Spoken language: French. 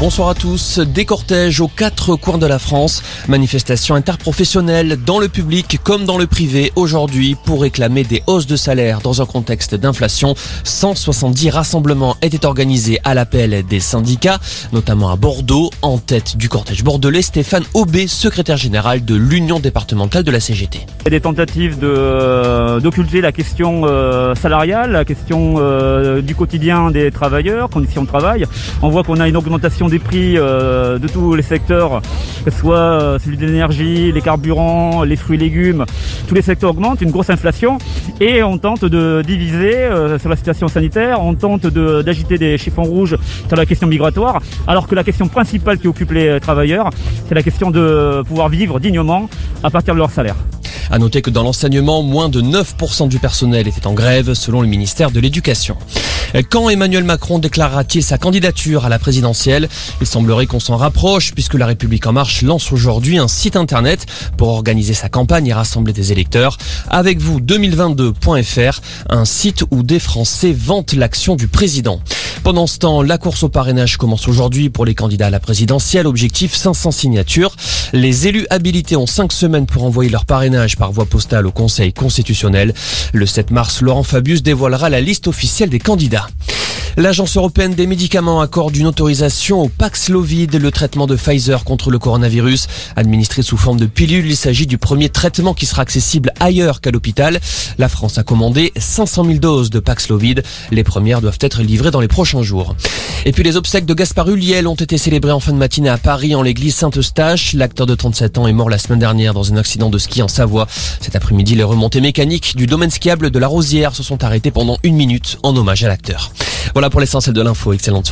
Bonsoir à tous. Des cortèges aux quatre coins de la France. Manifestations interprofessionnelles dans le public comme dans le privé aujourd'hui pour réclamer des hausses de salaire dans un contexte d'inflation. 170 rassemblements étaient organisés à l'appel des syndicats, notamment à Bordeaux. En tête du cortège bordelais, Stéphane Aubé, secrétaire général de l'Union départementale de la CGT. Des tentatives de, d'occulter la question euh, salariale, la question euh, du quotidien des travailleurs, conditions de travail. On voit qu'on a une augmentation des prix euh, de tous les secteurs, que ce soit euh, celui de l'énergie, les carburants, les fruits et légumes. Tous les secteurs augmentent, une grosse inflation. Et on tente de diviser euh, sur la situation sanitaire, on tente d'agiter des chiffons rouges sur la question migratoire, alors que la question principale qui occupe les travailleurs, c'est la question de pouvoir vivre dignement à partir de leur salaire. À noter que dans l'enseignement, moins de 9% du personnel était en grève selon le ministère de l'Éducation. Quand Emmanuel Macron déclarera-t-il sa candidature à la présidentielle Il semblerait qu'on s'en rapproche puisque la République en marche lance aujourd'hui un site internet pour organiser sa campagne et rassembler des électeurs. Avec vous 2022.fr, un site où des Français vantent l'action du président. Pendant ce temps, la course au parrainage commence aujourd'hui pour les candidats à la présidentielle. Objectif 500 signatures. Les élus habilités ont 5 semaines pour envoyer leur parrainage par voie postale au Conseil constitutionnel. Le 7 mars, Laurent Fabius dévoilera la liste officielle des candidats. L'Agence européenne des médicaments accorde une autorisation au Paxlovid, le traitement de Pfizer contre le coronavirus. Administré sous forme de pilule, il s'agit du premier traitement qui sera accessible ailleurs qu'à l'hôpital. La France a commandé 500 000 doses de Paxlovid. Les premières doivent être livrées dans les prochains jours. Et puis les obsèques de Gaspard Ulliel ont été célébrées en fin de matinée à Paris en l'église Saint-Eustache. L'acteur de 37 ans est mort la semaine dernière dans un accident de ski en Savoie. Cet après-midi, les remontées mécaniques du domaine skiable de la Rosière se sont arrêtées pendant une minute en hommage à l'acteur. Voilà pour l'essentiel de l'info. Excellente soirée.